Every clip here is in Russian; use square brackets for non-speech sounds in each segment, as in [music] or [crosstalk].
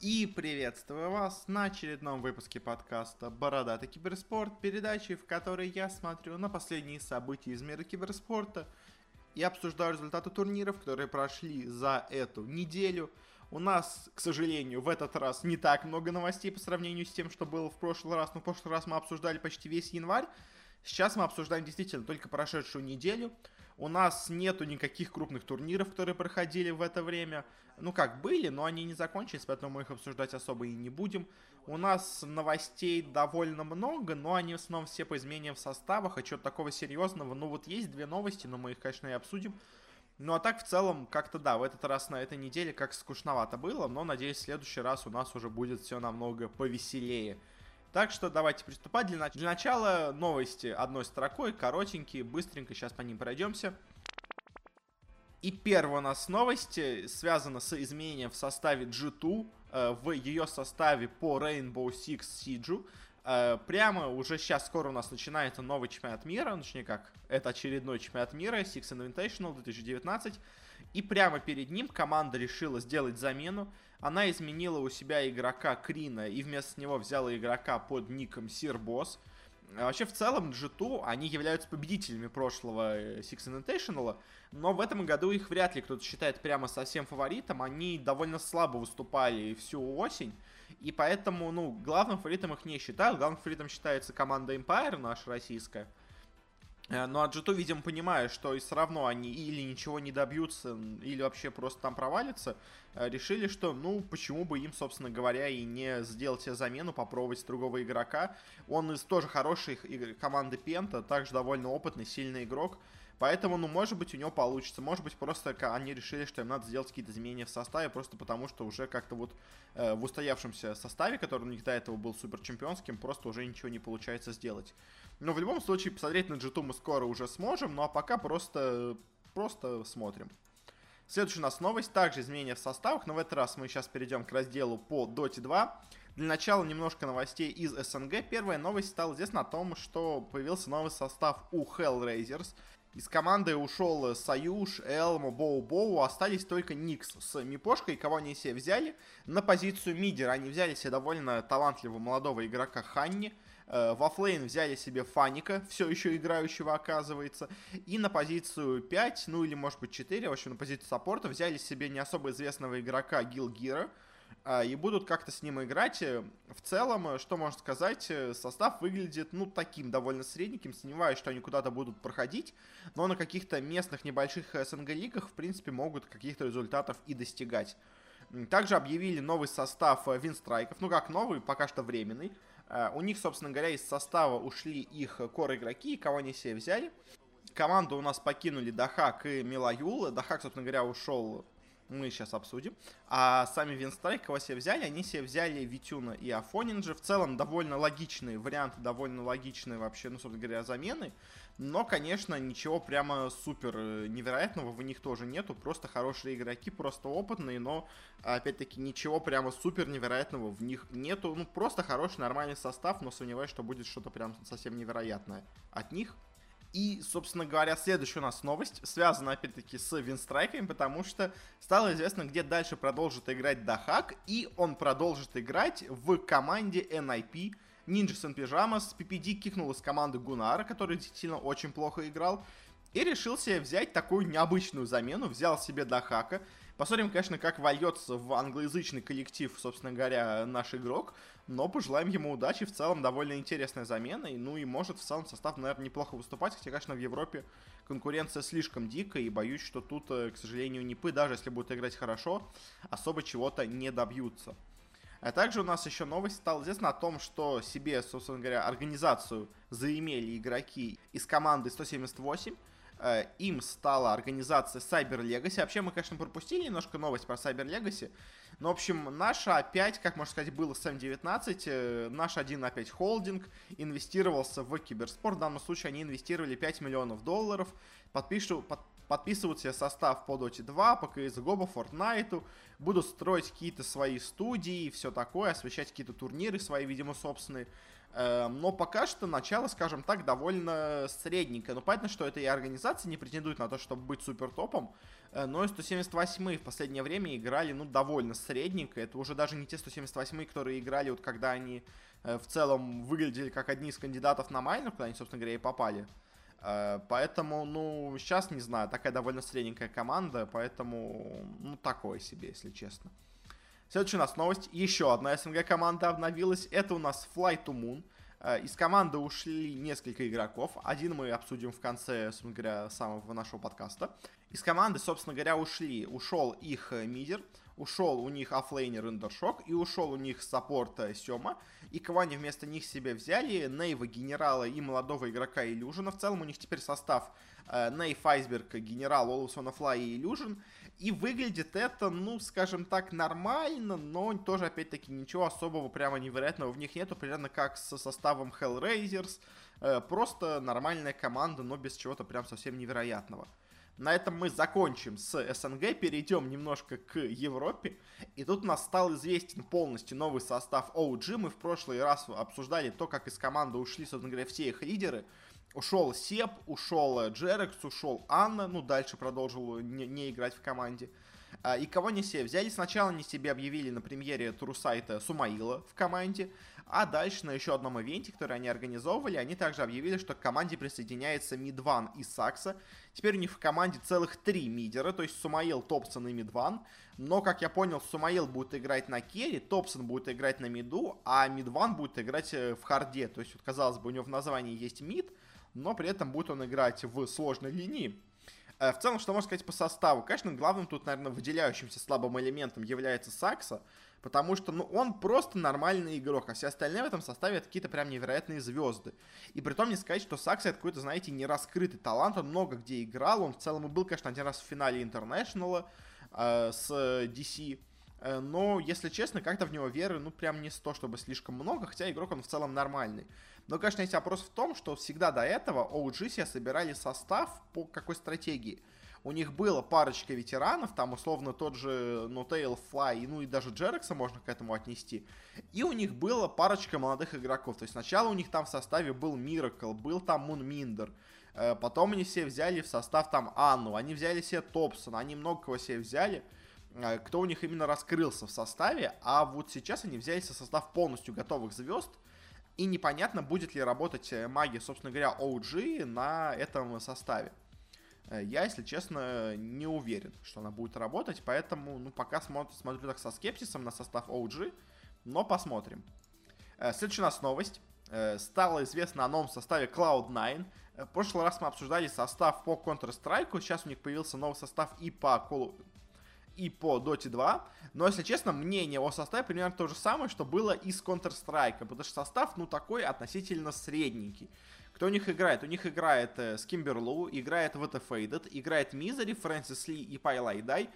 И приветствую вас на очередном выпуске подкаста «Бородатый киберспорт», передачи, в которой я смотрю на последние события из мира киберспорта и обсуждаю результаты турниров, которые прошли за эту неделю. У нас, к сожалению, в этот раз не так много новостей по сравнению с тем, что было в прошлый раз. Но в прошлый раз мы обсуждали почти весь январь. Сейчас мы обсуждаем действительно только прошедшую неделю. У нас нету никаких крупных турниров, которые проходили в это время. Ну как, были, но они не закончились, поэтому мы их обсуждать особо и не будем. У нас новостей довольно много, но они в основном все по изменениям в составах, а что-то такого серьезного. Ну вот есть две новости, но мы их, конечно, и обсудим. Ну а так в целом, как-то да, в этот раз на этой неделе как скучновато было, но надеюсь в следующий раз у нас уже будет все намного повеселее. Так что давайте приступать. Для, для начала новости одной строкой, коротенькие, быстренько, сейчас по ним пройдемся. И первая у нас новость связана с изменением в составе G2, э, в ее составе по Rainbow Six Siege. Э, прямо уже сейчас скоро у нас начинается новый чемпионат мира, ну, точнее как, это очередной чемпионат мира, Six Invitational 2019. И прямо перед ним команда решила сделать замену. Она изменила у себя игрока Крина и вместо него взяла игрока под ником Сирбос. А вообще, в целом, G2, они являются победителями прошлого э, Six Invitational, но в этом году их вряд ли кто-то считает прямо совсем фаворитом. Они довольно слабо выступали всю осень, и поэтому, ну, главным фаворитом их не считают. Главным фаворитом считается команда Empire, наша российская. Э, ну, а G2, видимо, понимая, что и все равно они или ничего не добьются, или вообще просто там провалятся, э, решили, что, ну, почему бы им, собственно говоря, и не сделать себе замену, попробовать другого игрока. Он из тоже хорошей команды Пента, также довольно опытный, сильный игрок. Поэтому, ну, может быть, у него получится. Может быть, просто они решили, что им надо сделать какие-то изменения в составе, просто потому что уже как-то вот э, в устоявшемся составе, который у них до этого был супер чемпионским, просто уже ничего не получается сделать. Но в любом случае, посмотреть на G2 мы скоро уже сможем, ну а пока просто, просто смотрим. Следующая у нас новость, также изменения в составах, но в этот раз мы сейчас перейдем к разделу по Dota 2. Для начала немножко новостей из СНГ. Первая новость стала известна о том, что появился новый состав у Hellraisers. Из команды ушел Союз, Элмо, Боу Боу, остались только Никс с Мипошкой, кого они себе взяли. На позицию мидера они взяли себе довольно талантливого молодого игрока Ханни. Э, во флейн взяли себе Фаника, все еще играющего оказывается. И на позицию 5, ну или может быть 4, в общем на позицию саппорта взяли себе не особо известного игрока Гилгира. Э, и будут как-то с ним играть. Э, в целом, что можно сказать, состав выглядит, ну, таким довольно средненьким. Сомневаюсь, что они куда-то будут проходить. Но на каких-то местных небольших СНГ-лигах, в принципе, могут каких-то результатов и достигать. Также объявили новый состав Винстрайков. Ну, как новый, пока что временный. Э, у них, собственно говоря, из состава ушли их кор игроки, кого они себе взяли. Команду у нас покинули Дахак и Милаюл. Дахак, собственно говоря, ушел мы сейчас обсудим. А сами Винстрайк, кого себе взяли, они себе взяли Витюна и Афонинджа. В целом, довольно логичные варианты, довольно логичные вообще, ну, собственно говоря, замены. Но, конечно, ничего прямо супер э, невероятного в них тоже нету. Просто хорошие игроки, просто опытные, но, опять-таки, ничего прямо супер невероятного в них нету. Ну, просто хороший, нормальный состав, но сомневаюсь, что будет что-то прям совсем невероятное от них. И, собственно говоря, следующая у нас новость связана, опять-таки, с винстрайками, потому что стало известно, где дальше продолжит играть Дахак, и он продолжит играть в команде NIP Ninja Сан Pyjamas. PPD кикнул из команды Гунара, который действительно очень плохо играл, и решил себе взять такую необычную замену, взял себе Дахака, Посмотрим, конечно, как вольется в англоязычный коллектив, собственно говоря, наш игрок. Но пожелаем ему удачи. В целом, довольно интересная замена. Ну и может в целом состав, наверное, неплохо выступать. Хотя, конечно, в Европе конкуренция слишком дикая. И боюсь, что тут, э, к сожалению, Нипы, даже если будут играть хорошо, особо чего-то не добьются. А также у нас еще новость стала известна о том, что себе, собственно говоря, организацию заимели игроки из команды 178. Э, им стала организация Cyber Legacy. Вообще мы, конечно, пропустили немножко новость про Cyber Legacy. Но, в общем, наша опять, как можно сказать, было с М19, э, наш один опять холдинг инвестировался в киберспорт. В данном случае они инвестировали 5 миллионов долларов. Подпишу, под, подписывают себе состав по Dota 2, по CSGO, по Fortnite, будут строить какие-то свои студии, все такое, освещать какие-то турниры свои, видимо, собственные. Эм, но пока что начало, скажем так, довольно средненькое. Но понятно, что эта и организация не претендует на то, чтобы быть супер топом. Э, но и 178 в последнее время играли, ну, довольно средненько. Это уже даже не те 178 которые играли, вот когда они э, в целом выглядели как одни из кандидатов на майнер, куда они, собственно говоря, и попали. Э, поэтому, ну, сейчас, не знаю, такая довольно средненькая команда, поэтому, ну, такое себе, если честно. Следующая у нас новость. Еще одна СНГ команда обновилась. Это у нас Fly to Moon. Э, из команды ушли несколько игроков. Один мы обсудим в конце, собственно говоря, самого нашего подкаста. Из команды, собственно говоря, ушли. Ушел их э, мидер, ушел у них оффлейнер Undershock и ушел у них саппорт э, Сема. И кого они вместо них себе взяли? Naive, GeneraL а и молодого игрока Illusion а. В целом у них теперь состав Naive, Iceberg, GeneraL, ALWAYSWANNAFLY и Illusion. И выглядит это, ну, скажем так, нормально, но тоже, опять-таки, ничего особого прямо невероятного в них нету, примерно как со составом Hellraisers. Э, просто нормальная команда, но без чего-то прям совсем невероятного. На этом мы закончим с СНГ, перейдем немножко к Европе. И тут у нас стал известен полностью новый состав OG. Мы в прошлый раз обсуждали то, как из команды ушли, собственно говоря, все их лидеры. Ушел Сеп, ушел Джерекс, ушел Анна, ну дальше продолжил не, не играть в команде. А, и кого не все взяли, сначала они себе объявили на премьере Турусайта Сумаила в команде, а дальше на еще одном ивенте, который они организовывали, они также объявили, что к команде присоединяется Мидван и Сакса. Теперь у них в команде целых три мидера, то есть SumaiL, Topson и MidOne. Но, как я понял, SumaiL будет играть на керри, Topson будет играть на миду, а MidOne будет играть э, в харде. То есть, вот, казалось бы, у него в названии есть mid, но при этом будет он играть в сложной линии. Э, в целом, что можно сказать по составу? Конечно, главным тут, наверное, выделяющимся слабым элементом является Saksa, потому что, ну, он просто нормальный игрок, а все остальные в этом составе какие-то прям невероятные звезды. И при том не сказать, что Сакса это какой-то, знаете, нераскрытый талант, он много где играл, он в целом и был, конечно, один раз в финале Интернешнала э, с DC, э, но, если честно, как-то в него веры, ну, прям не то, чтобы слишком много, хотя игрок он в целом нормальный. Но, конечно, есть вопрос в том, что всегда до этого OG себе собирали состав по какой стратегии. У них было парочка ветеранов, там условно тот же Notale Fly, ну и даже Джерекса можно к этому отнести. И у них было парочка молодых игроков. То есть сначала у них там в составе был Miracle, был там Мунминдер. Э, потом они все взяли в состав там Анну, они взяли себе Топсона, они много кого себе взяли э, кто у них именно раскрылся в составе, а вот сейчас они взяли со состав полностью готовых звезд, и непонятно, будет ли работать э, магия, собственно говоря, OG на этом составе. Э, я, если честно, не уверен, что она будет работать, поэтому, ну, пока смотрю, смотрю так со скепсисом на состав OG, но посмотрим. Э, следующая у нас новость. Стало известно о новом составе Cloud9. В прошлый раз мы обсуждали состав по Counter-Strike, сейчас у них появился новый состав и по и по Dota 2. Но, если честно, мнение о составе примерно то же самое, что было и с Counter-Strike. Потому что состав, ну, такой относительно средненький. Кто у них играет? У них играет э, Скимберлу, играет VT Faded, играет Мизери, Фрэнсис Ли и Пайлай Дай.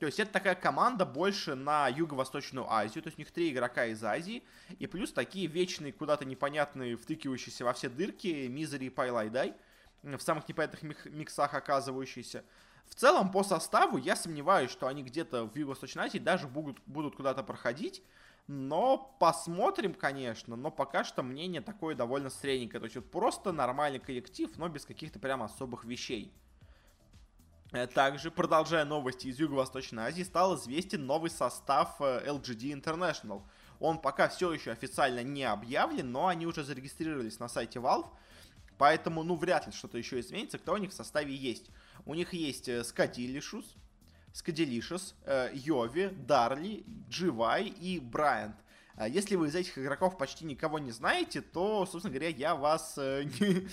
То есть это такая команда больше на Юго-Восточную Азию, то есть у них три игрока из Азии, и плюс такие вечные, куда-то непонятные, втыкивающиеся во все дырки Мизери и Пайлай Дай, в самых непонятных миксах оказывающиеся. В целом, по составу я сомневаюсь, что они где-то в Юго-Восточной Азии даже будут, будут куда-то проходить. Но посмотрим, конечно, но пока что мнение такое довольно средненькое. То есть вот просто нормальный коллектив, но без каких-то прям особых вещей. Э, также, продолжая новости из Юго-Восточной Азии, стал известен новый состав э, LGD International. Он пока все еще официально не объявлен, но они уже зарегистрировались на сайте Valve, поэтому, ну, вряд ли что-то еще изменится, кто у них в составе есть. У них есть Скадилишус, Скадилишус, Йови, Дарли, Дживай и Брайант. А если вы из этих игроков почти никого не знаете, то, собственно говоря, я вас э, [laughs] не, э,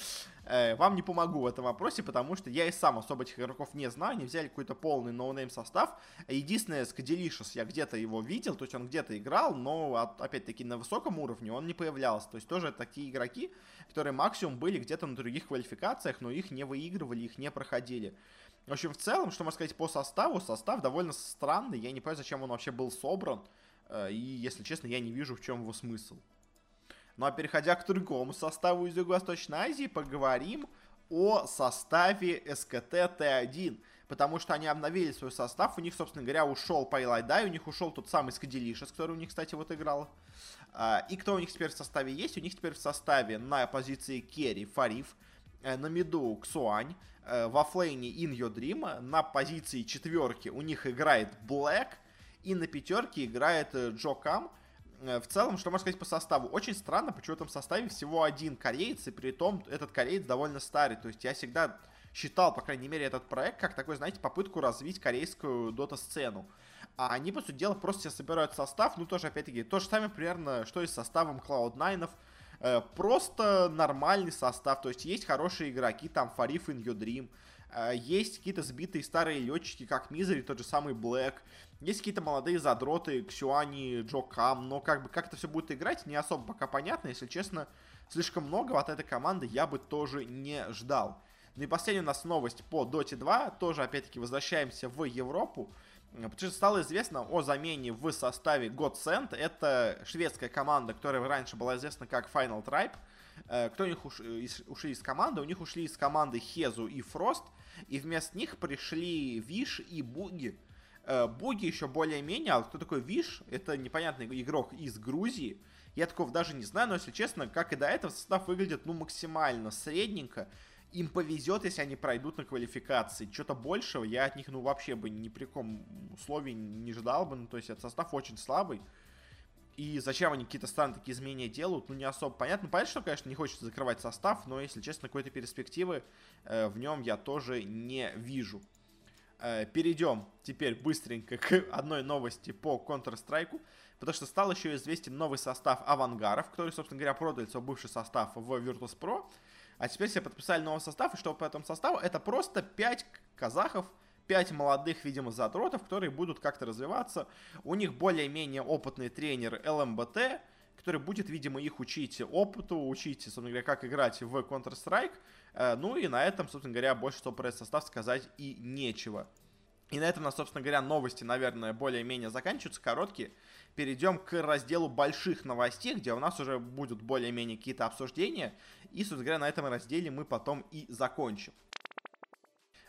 вам не помогу в этом вопросе, потому что я и сам особо этих игроков не знаю, они взяли какой-то полный no-name состав. Единственное, Skadelicious, я где-то его видел, то есть он где-то играл, но опять-таки на высоком уровне он не появлялся. То есть тоже такие игроки, которые максимум были где-то на других квалификациях, но их не выигрывали, их не проходили. В общем, в целом, что можно сказать по составу, состав довольно странный, я не понимаю, зачем он вообще был собран. Э, и, если честно, я не вижу, в чем его смысл. Ну а переходя к другому составу из Юго-Восточной Азии, поговорим о составе СКТ Т1 потому что они обновили свой состав, у них, собственно говоря, ушел Пайлайдай, у них ушел тот самый Скаделишес, который у них, кстати, вот играл. А, и кто у них теперь в составе есть? У них теперь в составе на позиции Керри Фариф, э, на миду Ксуань, э, во флейне In Your Dream, на позиции четверки у них играет Блэк, и на пятерке играет э, Джо Кам. В целом, что можно сказать по составу? Очень странно, почему в этом составе всего один кореец, и при том этот кореец довольно старый. То есть я всегда считал, по крайней мере, этот проект как такой, знаете, попытку развить корейскую дота-сцену. А они, по сути дела, просто себе собирают состав, ну, тоже, опять-таки, то же самое примерно, что и с составом Cloud9, э, просто нормальный состав, то есть есть хорошие игроки, там, Фариф in Your Dream, э, есть какие-то сбитые старые летчики, как Мизери, тот же самый Блэк, есть какие-то молодые задроты, Ксюани, Джо Кам, но как бы как это все будет играть, не особо пока понятно, если честно, слишком много от этой команды я бы тоже не ждал. Ну и последняя у нас новость по Dota 2. Тоже, опять-таки, возвращаемся в Европу. Потому что стало известно о замене в составе Godsend. Это шведская команда, которая раньше была известна как Final Tribe. Э, кто у них уш... ушли из команды? У них ушли из команды Хезу и Фрост. И вместо них пришли Виш и Буги. Э, Буги еще более-менее, а кто такой Виш? Это непонятный игрок из Грузии. Я такого даже не знаю, но если честно, как и до этого, состав выглядит ну максимально средненько им повезет, если они пройдут на квалификации. Что-то большего я от них, ну, вообще бы ни при каком условии не ждал бы. Ну, то есть, этот состав очень слабый. И зачем они какие-то странные такие изменения делают, ну, не особо понятно. Понятно, что, конечно, не хочется закрывать состав, но, если честно, какой-то перспективы э, в нем я тоже не вижу. Э, перейдем теперь быстренько к [laughs] одной новости по Counter-Strike, потому что стал еще известен новый состав авангаров, который, собственно говоря, продали свой бывший состав в Virtus.pro. А теперь все подписали новый состав, и что по этому составу? Это просто 5 казахов, 5 молодых, видимо, задротов, которые будут как-то развиваться. У них более-менее опытный тренер ЛМБТ, который будет, видимо, их учить опыту, учить, собственно говоря, как играть в Counter-Strike. Э, ну и на этом, собственно говоря, больше что про этот состав сказать и нечего. И на этом собственно говоря, новости, наверное, более-менее заканчиваются, короткие перейдем к разделу больших новостей, где у нас уже будут более-менее какие-то обсуждения. И, собственно говоря, на этом разделе мы потом и закончим.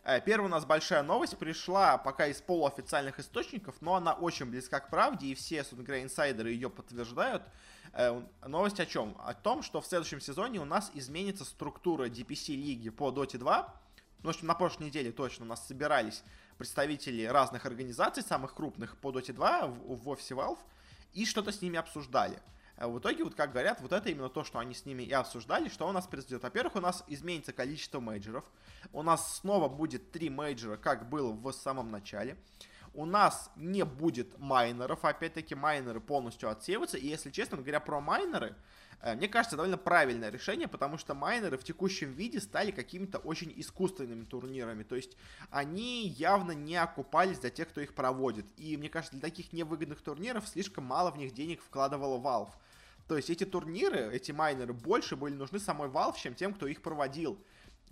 Э, первая у нас большая новость пришла пока из полуофициальных источников, но она очень близка к правде, и все, собственно говоря, инсайдеры ее подтверждают. Э, новость о чем? О том, что в следующем сезоне у нас изменится структура DPC лиги по Dota 2. Ну, общем, на прошлой неделе точно у нас собирались представители разных организаций, самых крупных по Dota 2 в, в офисе Valve, и что-то с ними обсуждали. А в итоге, вот как говорят, вот это именно то, что они с ними и обсуждали, что у нас произойдет. Во-первых, у нас изменится количество мейджеров. У нас снова будет три мейджора, как было в самом начале. У нас не будет майнеров, опять-таки майнеры полностью отсеиваются. И если честно говоря про майнеры, Э, мне кажется, довольно правильное решение, потому что майнеры в текущем виде стали какими-то очень искусственными турнирами. То есть они явно не окупались для тех, кто их проводит. И мне кажется, для таких невыгодных турниров слишком мало в них денег вкладывала Valve. То есть эти турниры, эти майнеры больше были нужны самой Valve, чем тем, кто их проводил.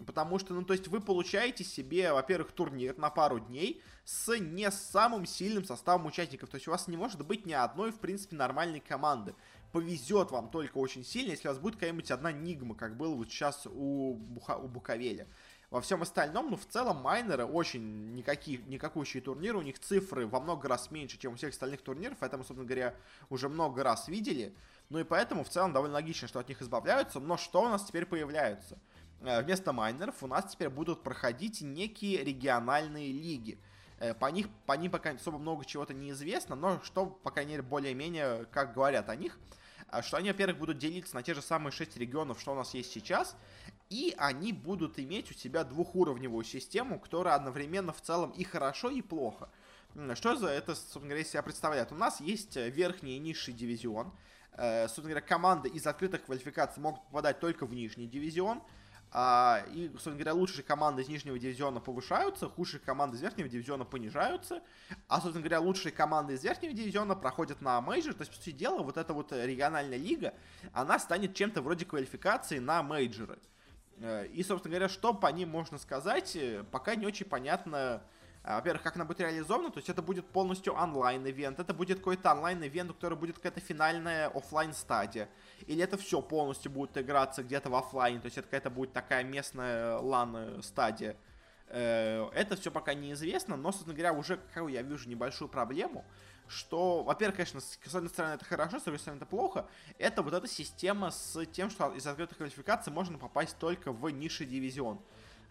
Потому что, ну, то есть вы получаете себе, во-первых, турнир на пару дней с не самым сильным составом участников. То есть у вас не может быть ни одной, в принципе, нормальной команды повезет вам только очень сильно, если у вас будет какая-нибудь одна нигма, как было вот сейчас у, Буха, у Буковеля. Во всем остальном, ну, в целом, майнеры очень никакие, никакущие турниры, у них цифры во много раз меньше, чем у всех остальных турниров, это мы, собственно говоря, уже много раз видели. Ну и поэтому, в целом, довольно логично, что от них избавляются, но что у нас теперь появляется? Э, вместо майнеров у нас теперь будут проходить некие региональные лиги. Э, по, них, по ним пока особо много чего-то неизвестно, но что, по крайней мере, более-менее, как говорят о них – а что они, во-первых, будут делиться на те же самые 6 регионов, что у нас есть сейчас, и они будут иметь у себя двухуровневую систему, которая одновременно в целом и хорошо, и плохо. Что за это, собственно говоря, себя представляет? У нас есть э, верхний и низший дивизион. Э, собственно говоря, команды из открытых квалификаций могут попадать только в нижний дивизион. А, и, собственно говоря, лучшие команды из нижнего дивизиона повышаются, худшие команды из верхнего дивизиона понижаются. А, собственно говоря, лучшие команды из верхнего дивизиона проходят на мейджор. То есть, по сути дела, вот эта вот региональная лига, она станет чем-то вроде квалификации на мейджоры. Э, и, собственно говоря, что по ним можно сказать, э, пока не очень понятно, А, во-первых, как она будет реализована, то есть это будет полностью онлайн-event, это будет какой-то онлайн-event, у которого будет какая-то финальная офлайн стадия или это все полностью будет играться где-то в офлайне, то есть это какая-то будет такая местная лан-стадия. Э, это все пока неизвестно, но, собственно говоря, уже, как я вижу, небольшую проблему, что, во-первых, конечно, с одной стороны это хорошо, с другой стороны это плохо, это вот эта система с тем, что из открытых квалификаций можно попасть только в низший дивизион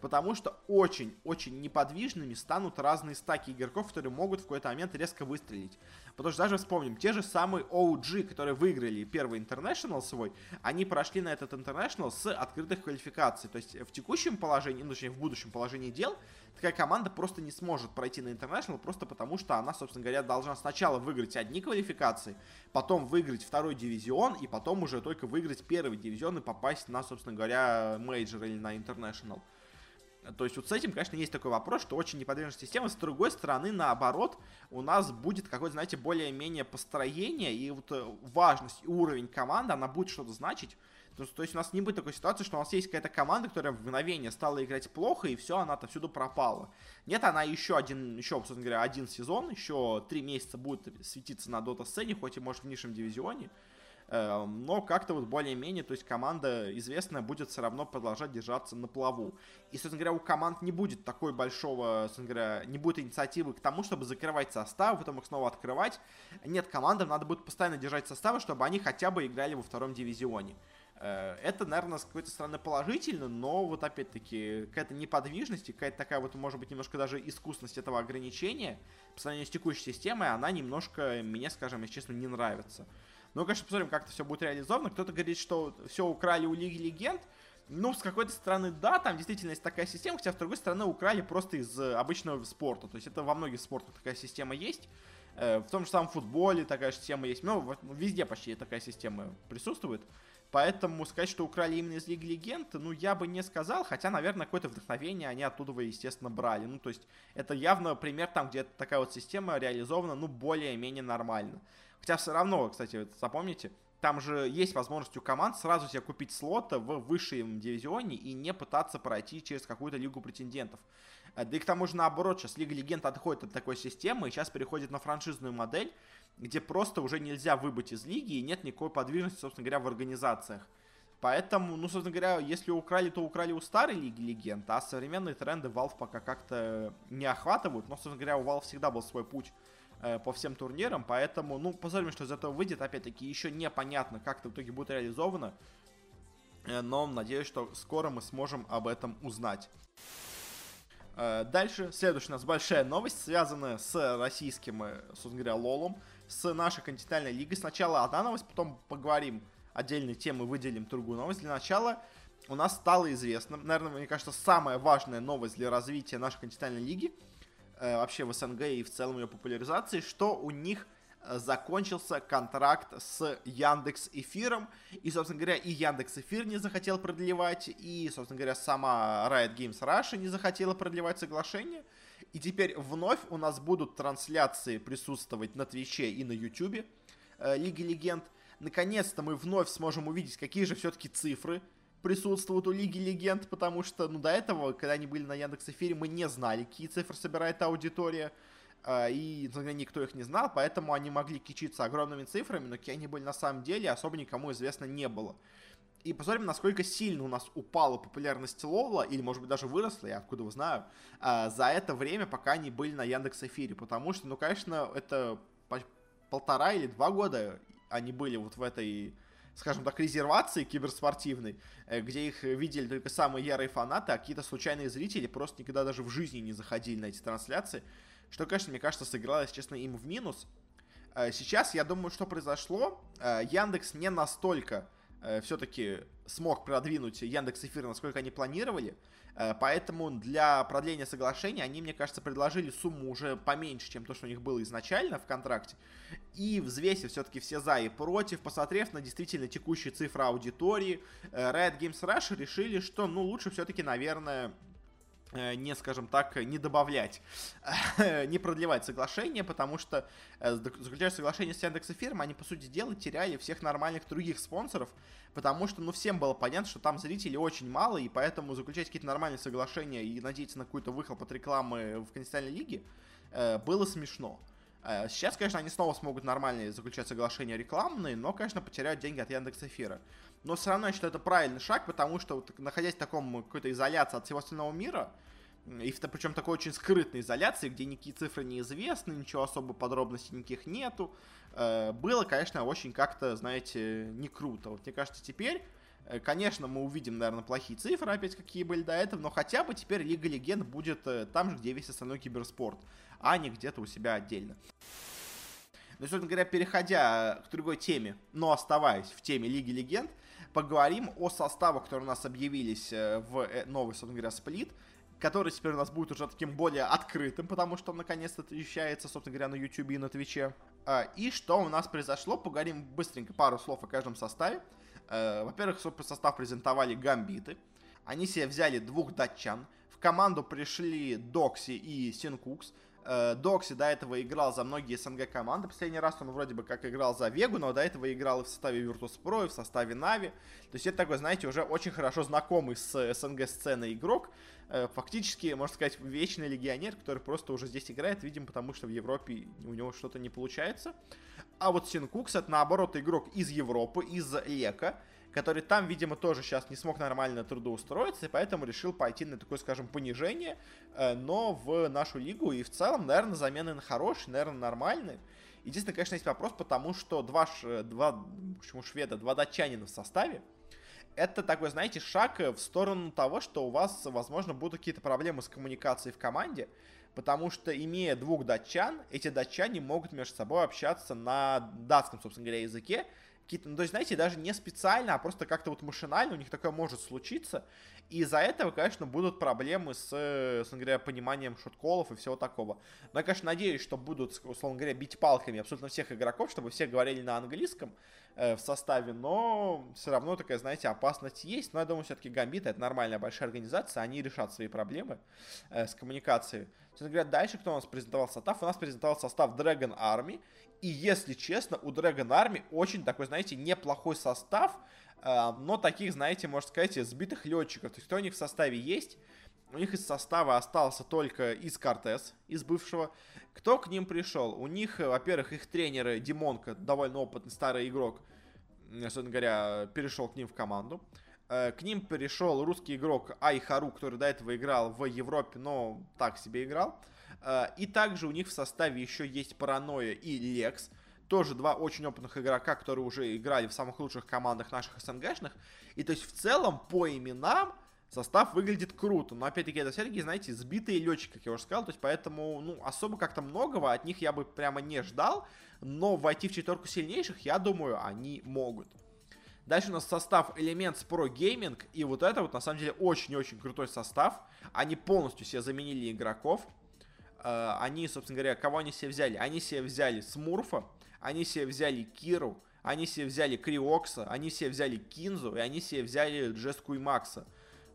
потому что очень-очень неподвижными станут разные стаки игроков, которые могут в какой-то момент резко выстрелить. Потому что даже вспомним, те же самые OG, которые выиграли первый International свой, они прошли на этот International с открытых квалификаций. То есть в текущем положении, ну, точнее в будущем положении дел, такая команда просто не сможет пройти на International, просто потому что она, собственно говоря, должна сначала выиграть одни квалификации, потом выиграть второй дивизион, и потом уже только выиграть первый дивизион и попасть на, собственно говоря, мейджор или на International. То есть вот с этим, конечно, есть такой вопрос, что очень неподвижная система. С другой стороны, наоборот, у нас будет какое-то, знаете, более-менее построение и вот э, важность, уровень команды, она будет что-то значить. То, то есть у нас не будет такой ситуации, что у нас есть какая-то команда, которая в мгновение стала играть плохо, и все, она отовсюду пропала. Нет, она еще один, еще, собственно говоря, один сезон, еще три месяца будет светиться на дота-сцене, хоть и может в низшем дивизионе. Эм, но как-то вот более-менее, то есть команда известная будет все равно продолжать держаться на плаву. И, собственно говоря, у команд не будет такой большого, собственно говоря, не будет инициативы к тому, чтобы закрывать состав, потом их снова открывать. Нет, командам надо будет постоянно держать составы, чтобы они хотя бы играли во втором дивизионе. Э, это, наверное, с какой-то стороны положительно, но вот опять-таки какая-то неподвижность, какая-то такая вот, может быть, немножко даже искусность этого ограничения по сравнению с текущей системой, она немножко мне, скажем, если честно, не нравится. Ну, конечно, посмотрим, как это все будет реализовано. Кто-то говорит, что все украли у Лиги Легенд. Ну, с какой-то стороны, да, там действительно есть такая система, хотя, с другой стороны, украли просто из э, обычного спорта. То есть это во многих спортах такая система есть. Э, в том же самом футболе такая система есть. Ну, везде почти такая система присутствует. Поэтому сказать, что украли именно из Лиги Легенд, ну, я бы не сказал, хотя, наверное, какое-то вдохновение они оттуда, естественно, брали. Ну, то есть, это явно пример там, где такая вот система реализована, ну, более-менее нормально. Хотя все равно, кстати, запомните, там же есть возможность у команд сразу себе купить слота в высшем дивизионе и не пытаться пройти через какую-то лигу претендентов. Э, да и к тому же наоборот, сейчас Лига Легенд отходит от такой системы и сейчас переходит на франшизную модель, где просто уже нельзя выбыть из лиги и нет никакой подвижности, собственно говоря, в организациях. Поэтому, ну, собственно говоря, если украли, то украли у старой Лиги Легенд, а современные тренды Valve пока как-то не охватывают. Но, собственно говоря, у Valve всегда был свой путь Э, по всем турнирам, поэтому, ну, посмотрим, что из этого выйдет. Опять-таки, еще непонятно, как это в итоге будет реализовано, э, но надеюсь, что скоро мы сможем об этом узнать. Э, дальше, следующая у нас большая новость, связанная с российским, собственно говоря, лолом, с нашей континентальной лигой. Сначала одна новость, потом поговорим отдельные темы, выделим другую новость. Для начала у нас стало известно, наверное, мне кажется, самая важная новость для развития нашей континентальной лиги – Э, вообще в СНГ и в целом ее популяризации, что у них э, закончился контракт с Яндекс Эфиром. И, собственно говоря, и Яндекс Эфир не захотел продлевать, и, собственно говоря, сама Riot Games Russia не захотела продлевать соглашение. И теперь вновь у нас будут трансляции присутствовать на Твиче и на Ютубе э, Лиги Легенд. Наконец-то мы вновь сможем увидеть, какие же все-таки цифры присутствуют у Лиги Легенд, потому что, ну, до этого, когда они были на Яндекс Эфире, мы не знали, какие цифры собирает аудитория, а, и никто их не знал, поэтому они могли кичиться огромными цифрами, но какие они были на самом деле, особо никому известно не было. И посмотрим, насколько сильно у нас упала популярность Лола, или, может быть, даже выросла, я откуда вы знаю, а, за это время, пока они были на Яндекс Эфире. Потому что, ну, конечно, это полтора или два года они были вот в этой скажем так, резервации киберспортивной, э, где их видели только самые ярые фанаты, а какие-то случайные зрители просто никогда даже в жизни не заходили на эти трансляции, что, конечно, мне кажется, сыграло, если честно, им в минус. Э, сейчас, я думаю, что произошло, э, Яндекс не настолько все-таки смог продвинуть Яндекс Эфир, насколько они планировали, поэтому для продления соглашения они, мне кажется, предложили сумму уже поменьше, чем то, что у них было изначально в контракте. И взвесив все-таки все за и против, посмотрев на действительно текущие цифры аудитории, э, Riot Games Rush решили, что ну лучше все-таки, наверное, Э, не, скажем так, не добавлять, [laughs] не продлевать соглашение, потому что э, заключая соглашение с Яндекс Эфиром, они, по сути дела, теряли всех нормальных других спонсоров, потому что, ну, всем было понятно, что там зрителей очень мало, и поэтому заключать какие-то нормальные соглашения и надеяться на какой-то выхлоп от рекламы в континентальной лиге э, было смешно. Сейчас, конечно, они снова смогут нормально заключать соглашения рекламные, но, конечно, потеряют деньги от Яндекс Эфира. Но все равно я считаю, это правильный шаг, потому что, вот, находясь в таком какой-то изоляции от всего остального мира, и причем такой очень скрытной изоляции, где никакие цифры неизвестны, ничего особо подробностей никаких нету, э, было, конечно, очень как-то, знаете, не круто. Вот мне кажется, теперь, э, конечно, мы увидим, наверное, плохие цифры опять, какие были до этого, но хотя бы теперь Лига Легенд будет э, там же, где весь остальной киберспорт, а не где-то у себя отдельно. Ну, собственно говоря, переходя к другой теме, но оставаясь в теме Лиги Легенд, поговорим о составах, которые у нас объявились э, в э, новый, собственно говоря, сплит, который теперь у нас будет уже таким более открытым, потому что он наконец-то вещается, собственно говоря, на YouTube и на Твиче. А, и что у нас произошло, поговорим быстренько пару слов о каждом составе. Э, во-первых, состав презентовали Гамбиты. Они себе взяли двух датчан. В команду пришли Докси и Синкукс. Э, Докси до этого играл за многие СНГ команды. Последний раз он вроде бы как играл за Вегу, но до этого играл и в составе Virtus.pro, и в составе Нави. То есть это такой, знаете, уже очень хорошо знакомый с СНГ сценой игрок. Э, фактически, можно сказать, вечный легионер, который просто уже здесь играет, видимо, потому что в Европе у него что-то не получается. А вот Синкукс это наоборот игрок из Европы, из Лека который там, видимо, тоже сейчас не смог нормально трудоустроиться, и поэтому решил пойти на такое, скажем, понижение, э, но в нашу лигу, и в целом, наверное, замены хорошие, наверное, нормальные. Единственное, конечно, есть вопрос, потому что два, два почему шведа, два датчанина в составе, это такой, знаете, шаг в сторону того, что у вас, возможно, будут какие-то проблемы с коммуникацией в команде, потому что, имея двух датчан, эти датчане могут между собой общаться на датском, собственно говоря, языке, какие-то, ну, то есть, знаете, даже не специально, а просто как-то вот машинально у них такое может случиться. И из-за этого, конечно, будут проблемы с, условно говоря, пониманием шутколов и всего такого. Но я, конечно, надеюсь, что будут, условно говоря, бить палками абсолютно всех игроков, чтобы все говорили на английском э, в составе, но все равно такая, знаете, опасность есть. Но я думаю, все-таки Гамбит это нормальная большая организация, они решат свои проблемы э, с коммуникацией. Собственно говоря, дальше кто у нас презентовал состав? У нас презентовал состав Dragon Army, и если честно, у Dragon Army очень такой, знаете, неплохой состав, э, но таких, знаете, можно сказать, сбитых летчиков. То есть кто у них в составе есть? У них из состава остался только из Кортес, из бывшего. Кто к ним пришел? У них, во-первых, их тренер Димонка, довольно опытный старый игрок, собственно говоря, перешел к ним в команду. Э, к ним перешел русский игрок Айхару, который до этого играл в Европе, но так себе играл. Э, и также у них в составе еще есть Паранойя и Лекс. Тоже два очень опытных игрока, которые уже играли в самых лучших командах наших СНГшных. И то есть в целом по именам состав выглядит круто. Но опять-таки это все-таки, знаете, сбитые летчики, как я уже сказал. То есть поэтому, ну, особо как-то многого от них я бы прямо не ждал. Но войти в четверку сильнейших, я думаю, они могут. Дальше у нас состав Elements Pro Gaming. И вот это вот на самом деле очень-очень крутой состав. Они полностью себе заменили игроков. Э, они, собственно говоря, кого они себе взяли? Они себе взяли Смурфа, они себе взяли Киру, они себе взяли Криокса, они себе взяли Кинзу, и они себе взяли Джеску и Макса.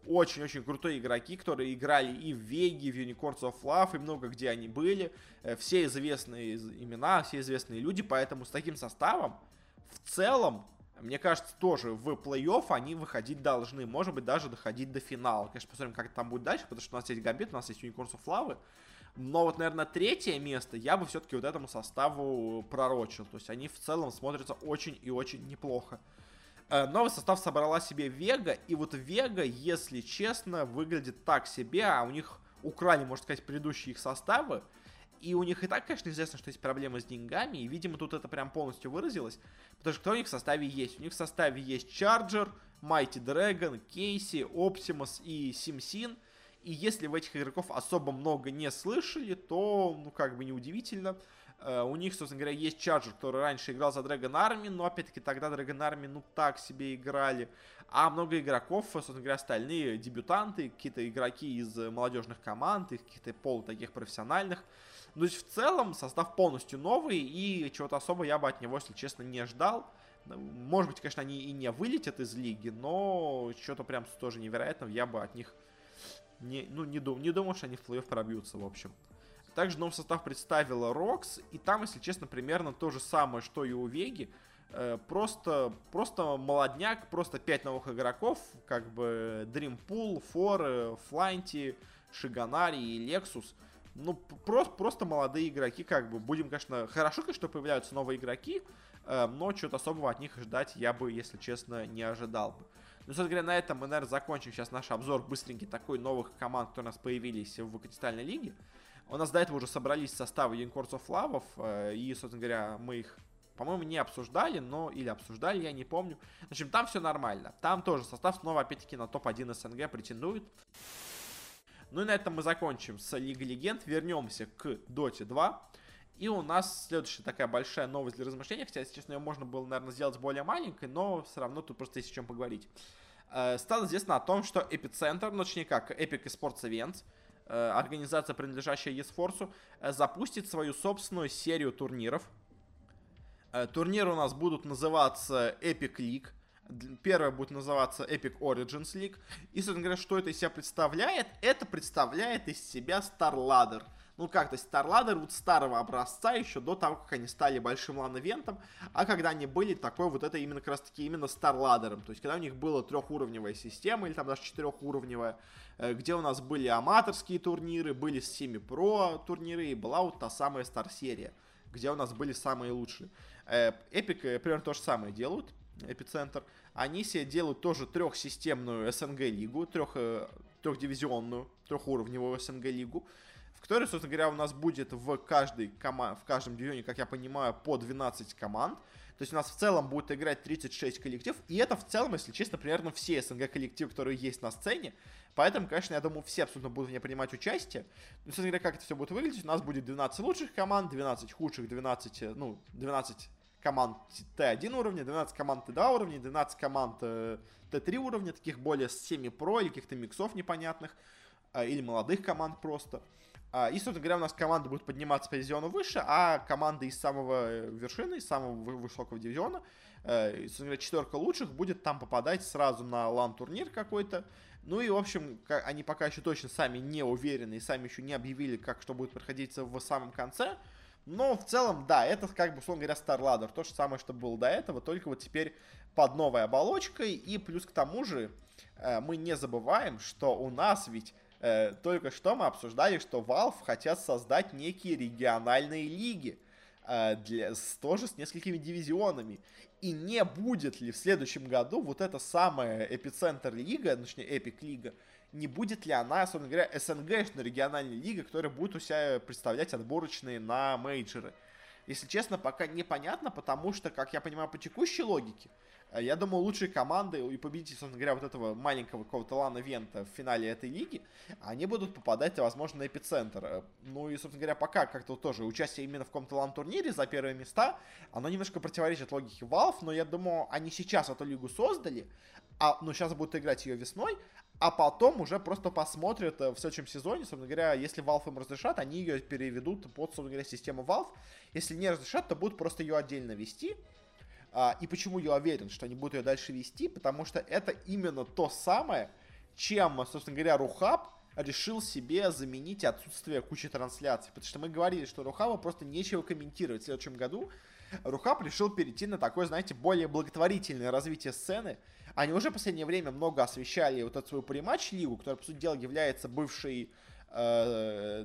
Очень-очень крутые игроки, которые играли и в Веге, в Unicorns of Love, и много где они были. Э, все известные имена, все известные люди, поэтому с таким составом в целом, мне кажется, тоже в плей-офф они выходить должны. Может быть, даже доходить до финала. Конечно, посмотрим, как это там будет дальше, потому что у нас есть Гамбит, у нас есть Unicorns of Love. Но вот, наверное, третье место я бы все-таки вот этому составу пророчил. То есть они в целом смотрятся очень и очень неплохо. Э, новый состав собрала себе Вега, и вот Вега, если честно, выглядит так себе, а у них украли, можно сказать, предыдущие их составы, и у них и так, конечно, известно, что есть проблемы с деньгами, и, видимо, тут это прям полностью выразилось, потому что кто у них в составе есть? У них в составе есть Чарджер, Mighty Dragon, Кейси, Оптимус и Симсин, и если в этих игроков особо много не слышали, то, ну, как бы неудивительно. Uh, у них, собственно говоря, есть Чарджер, который раньше играл за Dragon Army, но, опять-таки, тогда Dragon Army, ну, так себе играли. А много игроков, собственно говоря, остальные дебютанты, какие-то игроки из молодежных команд, их каких-то пол таких профессиональных. Ну, то есть, в целом, состав полностью новый, и чего-то особо я бы от него, если честно, не ждал. Может быть, конечно, они и не вылетят из лиги, но что-то прям тоже невероятного я бы от них не, ну, не, дум, не думаю, что они в плей-офф пробьются, в общем. Также новый состав представила Рокс, и там, если честно, примерно то же самое, что и у Веги. Э, просто, просто молодняк, просто 5 новых игроков, как бы Dreampool, Фор, Фланти, Шиганари и Лексус. Ну, просто, просто молодые игроки, как бы, будем, конечно, хорошо, что появляются новые игроки, э, но что-то особого от них ждать я бы, если честно, не ожидал бы. Ну, собственно говоря, на этом мы, наверное, закончим сейчас наш обзор быстренький такой новых команд, которые у нас появились в континентальной лиге. У нас до этого уже собрались составы of Love, э, и, собственно говоря, мы их, по-моему, не обсуждали, но или обсуждали, я не помню. В общем, там все нормально. Там тоже состав снова, опять-таки, на топ-1 СНГ претендует. Ну и на этом мы закончим с Лигой Легенд. Вернемся к Dota 2. И у нас следующая такая большая новость для размышления. Хотя, если честно, ее можно было, наверное, сделать более маленькой, но все равно тут просто есть о чем поговорить. Э, стало известно о том, что Эпицентр, ну точнее как, Epic Esports Events, э, организация, принадлежащая eSforce, э, запустит свою собственную серию турниров. Турниры у нас будут называться Epic League. Первая будет называться Epic Origins League. И, собственно говоря, что это из себя представляет? Это представляет из себя Star Ladder. Ну как, то есть Ladder вот старого образца еще до того, как они стали большим лан-ивентом, а когда они были такой вот это именно как раз таки именно Ladder. То есть когда у них была трехуровневая система или там даже четырехуровневая, э, где у нас были аматорские турниры, были семи-про турниры и была вот та самая Star серия, где у нас были самые лучшие. Э, Epic э, примерно то же самое делают эпицентр, они себе делают тоже трехсистемную СНГ-лигу, трех, э, трехдивизионную, трехуровневую СНГ-лигу, в которой, собственно говоря, у нас будет в, каждой кома в каждом дивизионе, как я понимаю, по 12 команд. То есть у нас в целом будет играть 36 коллектив, и это в целом, если честно, примерно все СНГ-коллективы, которые есть на сцене. Поэтому, конечно, я думаю, все абсолютно будут в ней принимать участие. Но, собственно говоря, как это все будет выглядеть, у нас будет 12 лучших команд, 12 худших, 12, э, ну, 12 команд Т1 уровня, 12 команд Т2 уровня, 12 команд э, Т3 уровня, таких более семи-про или каких-то миксов непонятных, э, или молодых команд просто. Э, и, собственно говоря, у нас команда будет подниматься по дивизиону выше, а команда из самого э, вершины, из самого высокого дивизиона, э, собственно говоря, четверка лучших будет там попадать сразу на лан-турнир какой-то. Ну и, в общем, они пока еще точно сами не уверены и сами еще не объявили, как что будет проходить в самом конце. Но в целом, да, это как бы, условно говоря, StarLadder. То же самое, что было до этого, только вот теперь под новой оболочкой. И плюс к тому же э, мы не забываем, что у нас ведь э, только что мы обсуждали, что Valve хотят создать некие региональные лиги. Э, для, с, тоже с несколькими дивизионами. И не будет ли в следующем году вот эта самая эпицентр лига, точнее Epic лига, не будет ли она, собственно говоря, СНГ, региональная лига, которая будет у себя представлять отборочные на мейджеры. Если честно, пока непонятно, потому что, как я понимаю, по текущей логике, э, я думаю, лучшие команды и победители, собственно говоря, вот этого маленького какого-то LAN-event а в финале этой лиги, они будут попадать, возможно, на эпицентр. Э, ну и, собственно говоря, пока как-то тоже участие именно в каком-то LAN-турнире за первые места, оно немножко противоречит логике Valve, но я думаю, они сейчас эту лигу создали, а, ну, сейчас будут играть ее весной, а потом уже просто посмотрят э, в следующем сезоне, собственно говоря, если Valve им разрешат, они ее переведут под, собственно говоря, систему Valve. Если не разрешат, то будут просто ее отдельно вести. А, и почему я уверен, что они будут ее дальше вести? Потому что это именно то самое, чем, собственно говоря, Рухаб решил себе заменить отсутствие кучи трансляций. Потому что мы говорили, что Рухабу просто нечего комментировать в следующем году. RuHub решил перейти на такое, знаете, более благотворительное развитие сцены, они уже в последнее время много освещали вот эту свою Parimatch-лигу, которая, по сути дела, является бывшей... Э,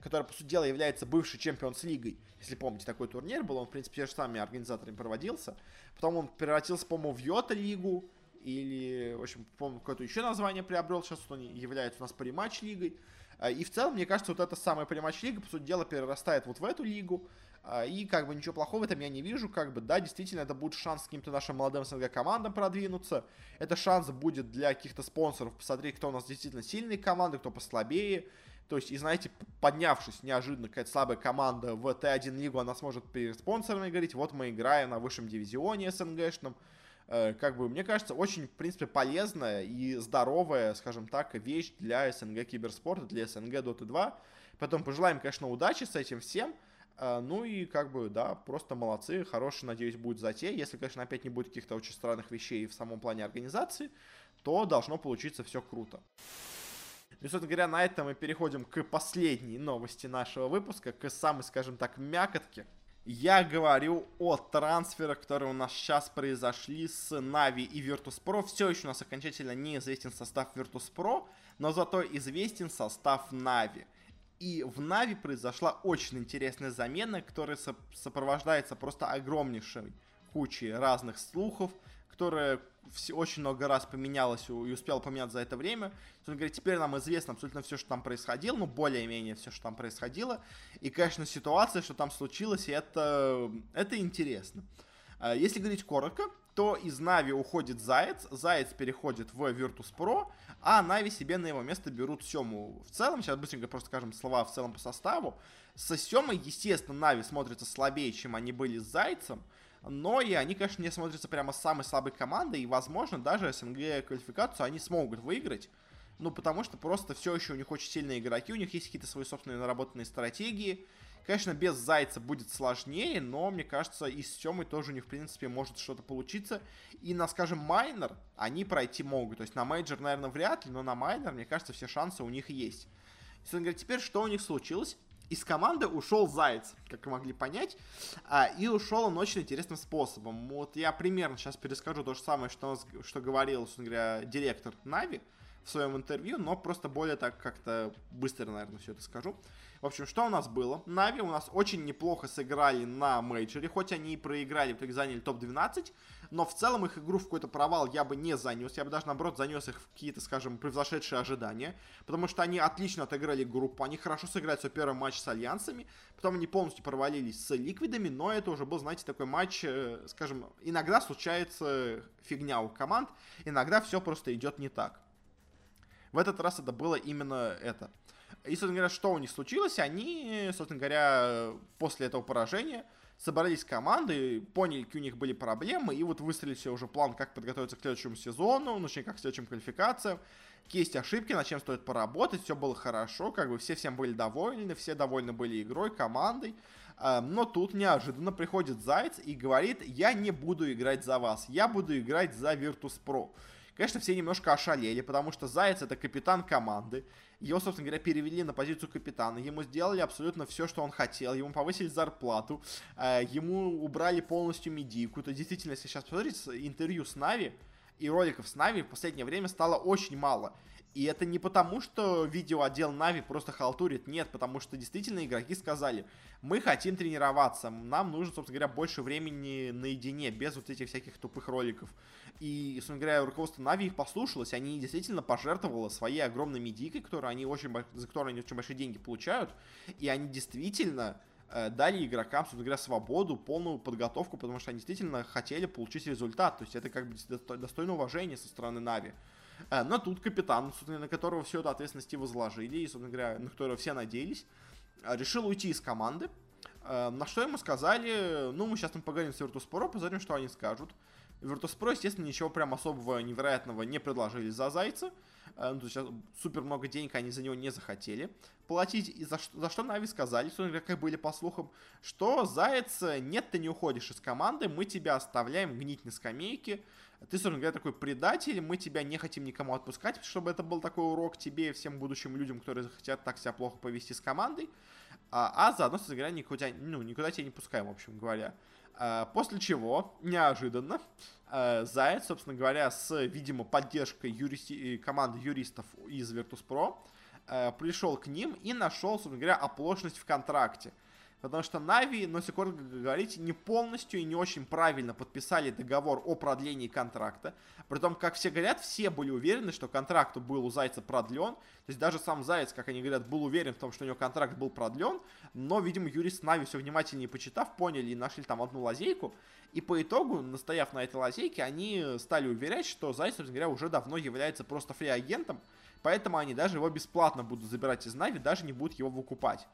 которая, по сути дела, является бывшей Champions Лигой. Если помните, такой турнир был, он, в принципе, те же самыми организаторами проводился. Потом он превратился, по-моему, в Yota Лигу, или, в общем, помню, какое-то еще название приобрел, сейчас он является у нас Parimatch Лигой. Э, и в целом, мне кажется, вот эта самая Parimatch Лига, по сути дела, перерастает вот в эту лигу. А, и как бы ничего плохого в этом я не вижу. Как бы, да, действительно, это будет шанс каким-то нашим молодым СНГ командам продвинуться. Это шанс будет для каких-то спонсоров посмотреть, кто у нас действительно сильные команды, кто послабее. То есть, и знаете, поднявшись неожиданно какая-то слабая команда в Т1 лигу, она сможет перед спонсорами говорить, вот мы играем на высшем дивизионе СНГшном. Э, как бы, мне кажется, очень, в принципе, полезная и здоровая, скажем так, вещь для СНГ киберспорта, для СНГ Dota 2. Потом пожелаем, конечно, удачи с этим всем. А, ну и как бы, да, просто молодцы, хороший, надеюсь, будет затея. Если, конечно, опять не будет каких-то очень странных вещей в самом плане организации, то должно получиться все круто. И, собственно говоря, на этом мы переходим к последней новости нашего выпуска, к самой, скажем так, мякотке. Я говорю о трансферах, которые у нас сейчас произошли с Navi и Virtus.pro. Все еще у нас окончательно неизвестен состав Virtus.pro, но зато известен состав Navi. И в Нави произошла очень интересная замена, которая сопровождается просто огромнейшей кучей разных слухов, которая очень много раз поменялась и успела поменяться за это время. Он говорит, теперь нам известно абсолютно все, что там происходило, ну, более-менее все, что там происходило. И, конечно, ситуация, что там случилось, это, это интересно. А, если говорить коротко, то из Нави уходит Заяц, Заяц переходит в Virtus.pro, а Нави себе на его место берут Сему. В целом, сейчас быстренько просто скажем слова в целом по составу. Со Семой, естественно, Нави смотрятся слабее, чем они были с Зайцем, но и они, конечно, не смотрятся прямо самой слабой командой, и, возможно, даже СНГ квалификацию они смогут выиграть. Ну, потому что просто все еще у них очень сильные игроки, у них есть какие-то свои собственные наработанные стратегии. Конечно, без Зайца будет сложнее, но, мне кажется, и с Семой тоже у них, в принципе, может что-то получиться. И на, скажем, майнер они пройти могут. То есть на мейджор, наверное, вряд ли, но на майнер, мне кажется, все шансы у них есть. Собственно говоря, теперь что у них случилось? Из команды ушел Заяц, как вы могли понять, а, и ушел он очень интересным способом. Вот я примерно сейчас перескажу то же самое, что, что говорил, собственно говоря, директор Na'Vi в своем интервью, но просто более так как-то быстро, наверное, все это скажу. В общем, что у нас было? Na'Vi у нас очень неплохо сыграли на мейджоре, хоть они и проиграли, в итоге заняли топ-12, но в целом их игру в какой-то провал я бы не занес, я бы даже, наоборот, занес их в какие-то, скажем, превзошедшие ожидания, потому что они отлично отыграли группу, они хорошо сыграли свой первый матч с Альянсами, потом они полностью провалились с Ликвидами, но это уже был, знаете, такой матч, э, скажем, иногда случается фигня у команд, иногда все просто идет не так. В этот раз это было именно это. И, собственно говоря, что у них случилось? Они, собственно говоря, после этого поражения собрались команды, поняли, какие у них были проблемы, и вот выстроили себе уже план, как подготовиться к следующему сезону, ну, точнее, как к следующим квалификациям, какие есть ошибки, над чем стоит поработать, все было хорошо, как бы все всем были довольны, все довольны были игрой, командой, но тут неожиданно приходит Заяц и говорит, я не буду играть за вас, я буду играть за Virtus.pro. Конечно, все немножко ошалели, потому что Заяц это капитан команды. Его, собственно говоря, перевели на позицию капитана. Ему сделали абсолютно все, что он хотел. Ему повысили зарплату. Э, ему убрали полностью медийку. То действительно, если сейчас посмотреть интервью с Нави и роликов с Нави в последнее время стало очень мало. И это не потому, что видеоотдел Нави просто халтурит, нет, потому что действительно игроки сказали, мы хотим тренироваться, нам нужно, собственно говоря, больше времени наедине, без вот этих всяких тупых роликов. И, собственно говоря, руководство Нави их послушалось, они действительно пожертвовало своей огромной медийкой, которую они очень, за которую они очень большие деньги получают, и они действительно э, дали игрокам, собственно говоря, свободу, полную подготовку, потому что они действительно хотели получить результат. То есть это как бы достойно уважения со стороны Нави. Э, но тут капитан, на которого всю эту ответственность возложили, и, собственно говоря, на которого все надеялись, э, решил уйти из команды. Э, на что ему сказали, ну, мы сейчас там поговорим с Virtus.pro, посмотрим, что они скажут. Virtus.pro, естественно, ничего прям особого невероятного не предложили за Зайца. Ну, то есть супер много денег они за него не захотели платить. И за, что, за что Нави сказали, что, как были по слухам, что Заяц, нет, ты не уходишь из команды, мы тебя оставляем гнить на скамейке ты, собственно говоря, такой предатель, мы тебя не хотим никому отпускать, чтобы это был такой урок тебе и всем будущим людям, которые захотят так себя плохо повести с командой, а, а заодно, собственно говоря, никуда, ну, никуда тебя не пускаем, в общем говоря. А, после чего, неожиданно, а, Заяц, собственно говоря, с, видимо, поддержкой юристи- команды юристов из Virtus.pro, а, пришел к ним и нашел, собственно говоря, оплошность в контракте. Потому что Нави, но если коротко говорить, не полностью и не очень правильно подписали договор о продлении контракта. Притом, как все говорят, все были уверены, что контракт был у Зайца продлен. То есть даже сам Заяц, как они говорят, был уверен в том, что у него контракт был продлен. Но, видимо, юрист Нави все внимательнее почитав, поняли и нашли там одну лазейку. И по итогу, настояв на этой лазейке, они стали уверять, что Зайц, собственно говоря, уже давно является просто фри-агентом. Поэтому они даже его бесплатно будут забирать из Нави, даже не будут его выкупать.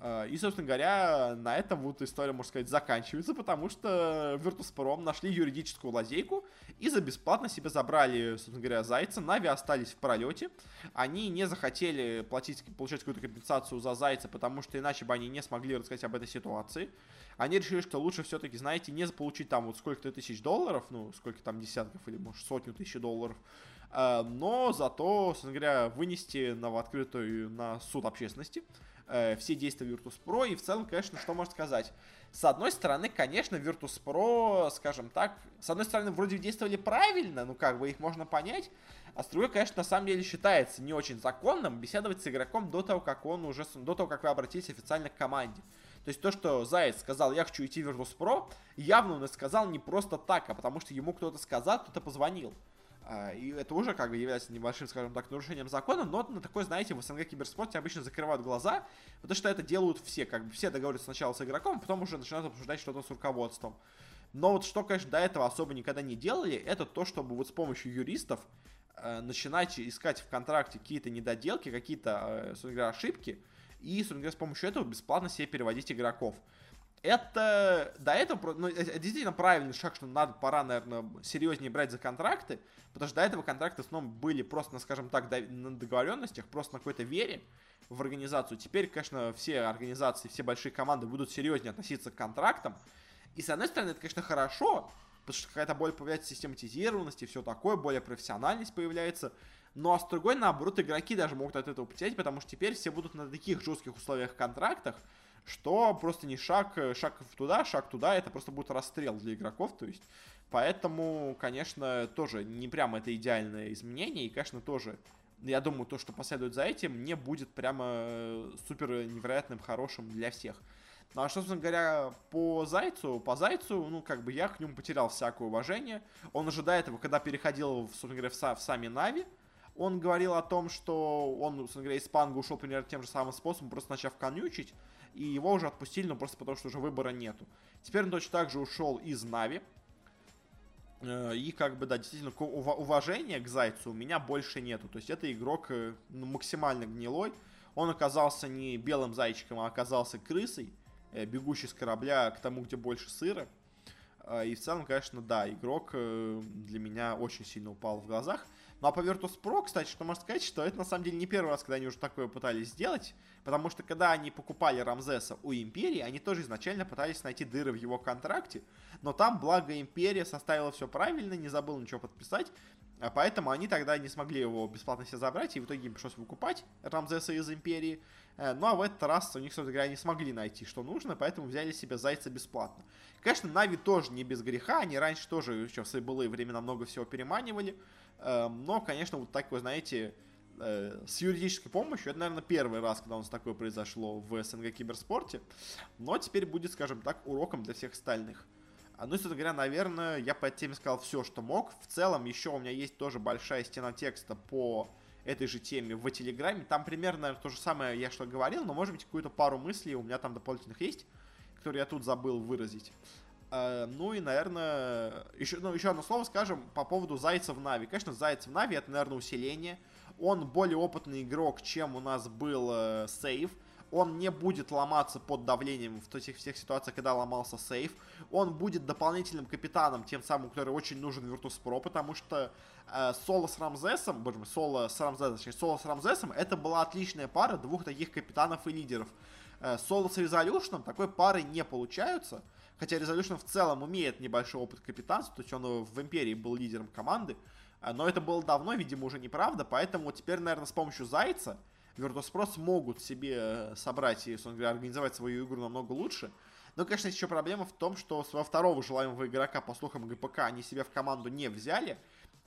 Э, и, собственно говоря, на этом вот история, можно сказать, заканчивается, потому что Virtus.prom нашли юридическую лазейку и за бесплатно себе забрали, собственно говоря, Зайца. Нави остались в пролете. Они не захотели платить, получать какую-то компенсацию за Зайца, потому что иначе бы они не смогли рассказать об этой ситуации. Они решили, что лучше все-таки, знаете, не получить там вот сколько-то тысяч долларов, ну, сколько там десятков или, может, сотню тысяч долларов, Э, но зато, собственно говоря, вынести на открытую на суд общественности э, все действия Virtus.pro и в целом, конечно, что можно сказать. С одной стороны, конечно, Virtus.pro, скажем так, с одной стороны, вроде действовали правильно, ну как бы их можно понять, а с другой, конечно, на самом деле считается не очень законным беседовать с игроком до того, как он уже, до того, как вы обратились официально к команде. То есть то, что Заяц сказал, я хочу идти в Virtus.pro, явно он сказал не просто так, а потому что ему кто-то сказал, кто-то позвонил. А, и это уже как бы является небольшим, скажем так, нарушением закона, но на такой, знаете, в СНГ киберспорте обычно закрывают глаза, потому что это делают все, как бы все договариваются сначала с игроком, а потом уже начинают обсуждать что-то с руководством. Но вот что, конечно, до этого особо никогда не делали, это то, чтобы вот с помощью юристов э, начинать искать в контракте какие-то недоделки, какие-то, э, ошибки, и, с помощью этого бесплатно себе переводить игроков это до этого ну, действительно правильный шаг, что надо, пора, наверное, серьезнее брать за контракты, потому что до этого контракты в основном были просто, ну, скажем так, на договоренностях, просто на какой-то вере в организацию. Теперь, конечно, все организации, все большие команды будут серьезнее относиться к контрактам. И, с одной стороны, это, конечно, хорошо, потому что какая-то более появляется систематизированность и все такое, более профессиональность появляется. Ну а с другой, наоборот, игроки даже могут от этого потерять, потому что теперь все будут на таких жестких условиях контрактах, что просто не шаг, э, шаг туда, шаг туда, это просто будет расстрел для игроков, то есть, поэтому, конечно, тоже не прямо это идеальное изменение, и, конечно, тоже, я думаю, то, что последует за этим, не будет прямо э, супер невероятным, хорошим для всех. Ну, а собственно говоря, по Зайцу, по Зайцу, ну, как бы я к нему потерял всякое уважение. Он уже до этого, когда переходил, собственно говоря, в, в сами Нави, он говорил о том, что он, собственно говоря, из Панга ушел примерно тем же самым способом, просто начав конючить и его уже отпустили, но просто потому, что уже выбора нету. Теперь он точно так же ушел из Нави. Э, и как бы, да, действительно, уважения к Зайцу у меня больше нету. То есть это игрок э, ну, максимально гнилой. Он оказался не белым зайчиком, а оказался крысой, э, бегущей с корабля к тому, где больше сыра. И в целом, конечно, да, игрок для меня очень сильно упал в глазах. Ну а по Virtus.pro, кстати, что можно сказать, что это на самом деле не первый раз, когда они уже такое пытались сделать, потому что когда они покупали Рамзеса у Империи, они тоже изначально пытались найти дыры в его контракте, но там, благо, Империя составила все правильно, не забыл ничего подписать, а поэтому они тогда не смогли его бесплатно себе забрать, и в итоге им пришлось выкупать Рамзеса из Империи. Э, ну а в этот раз у них, собственно говоря, не смогли найти, что нужно, поэтому взяли себе Зайца бесплатно. Конечно, Нави тоже не без греха, они раньше тоже еще в свои былые времена много всего переманивали, Эм, но, конечно, вот такой, знаете, э, с юридической помощью, это, наверное, первый раз, когда у нас такое произошло в СНГ киберспорте, но теперь будет, скажем так, уроком для всех остальных. А, ну, собственно говоря, наверное, я по этой теме сказал все, что мог. В целом, еще у меня есть тоже большая стена текста по этой же теме в Телеграме. Там примерно, наверное, то же самое я что говорил, но, может быть, какую-то пару мыслей у меня там дополнительных есть, которые я тут забыл выразить. Uh, ну и, наверное, еще, ну, еще одно слово скажем по поводу Зайца в Нави. Конечно, Зайц в Нави это, наверное, усиление. Он более опытный игрок, чем у нас был э, сейф. Он не будет ломаться под давлением в этих всех ситуациях, когда ломался сейф. Он будет дополнительным капитаном, тем самым, который очень нужен Virtus.pro, потому что э, соло с Рамзесом, боже мой, соло с Рамзесом, точнее, соло с Рамзесом, это была отличная пара двух таких капитанов и лидеров. Э, соло с Резолюшном такой пары не получаются. Хотя Resolution в целом имеет небольшой опыт капитанства, то есть он в Империи был лидером команды. Но это было давно, видимо, уже неправда, поэтому теперь, наверное, с помощью Зайца Virtus.pro смогут себе э, собрать и, говоря, организовать свою игру намного лучше. Но, конечно, еще проблема в том, что своего второго желаемого игрока, по слухам ГПК, они себе в команду не взяли.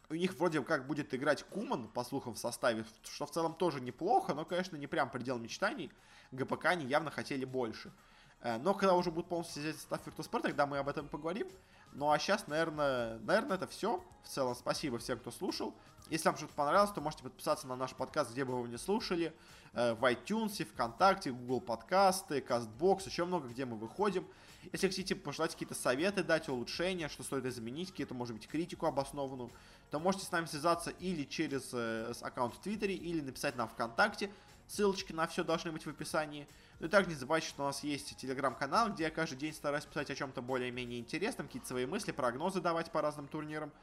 У них вроде как будет играть Куман, по слухам, в составе, что в целом тоже неплохо, но, конечно, не прям предел мечтаний. ГПК они явно хотели больше. Э, но когда уже будет полностью взять состав Virtus.pro, тогда мы об этом поговорим. Ну а сейчас, наверное, наверное, это все. В целом, спасибо всем, кто слушал. Если вам что-то понравилось, то можете подписаться на наш подкаст, где бы вы его не слушали. Э, в iTunes, ВКонтакте, Google подкасты, CastBox, еще много, где мы выходим. Если хотите пожелать какие-то советы, дать улучшения, что стоит изменить, какие-то, может быть, критику обоснованную, то можете с нами связаться или через э, аккаунт в Твиттере, или написать нам ВКонтакте. Ссылочки на все должны быть в описании. Ну и также не забывайте, что у нас есть телеграм-канал, где я каждый день стараюсь писать о чем-то более-менее интересном, какие-то свои мысли, прогнозы давать по разным турнирам.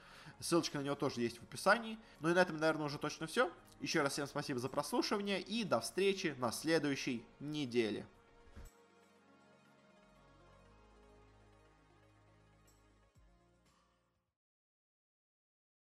Ссылочка на него тоже есть в описании. Ну и на этом, наверное, уже точно все. Еще раз всем спасибо за прослушивание и до встречи на следующей неделе.